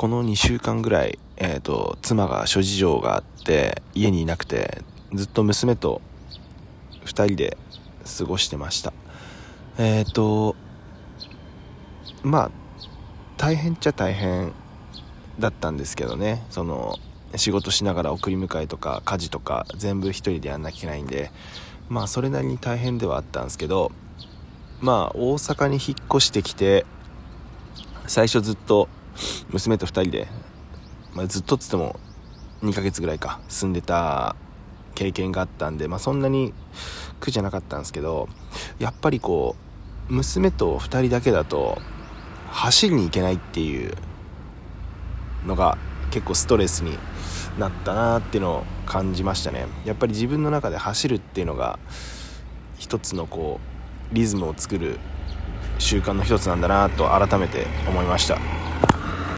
この2週間ぐらい、えーと、妻が諸事情があって家にいなくてずっと娘と2人で過ごしてました。えっ、ー、とまあ大変っちゃ大変だったんですけどね。その仕事しながら送り迎えとか家事とか全部1人でやんなきゃいけないんでまあそれなりに大変ではあったんですけどまあ大阪に引っ越してきて最初ずっと娘と2人で、まあ、ずっとっつっても2ヶ月ぐらいか住んでた経験があったんで、まあ、そんなに苦じゃなかったんですけどやっぱりこう娘と2人だけだと走りに行けないっていうのが結構ストレスになったなっていうのを感じましたね。やっぱり自分の中で走るっていうのが一つのこうリズムを作る習慣の一つなんだなと改めて思いました。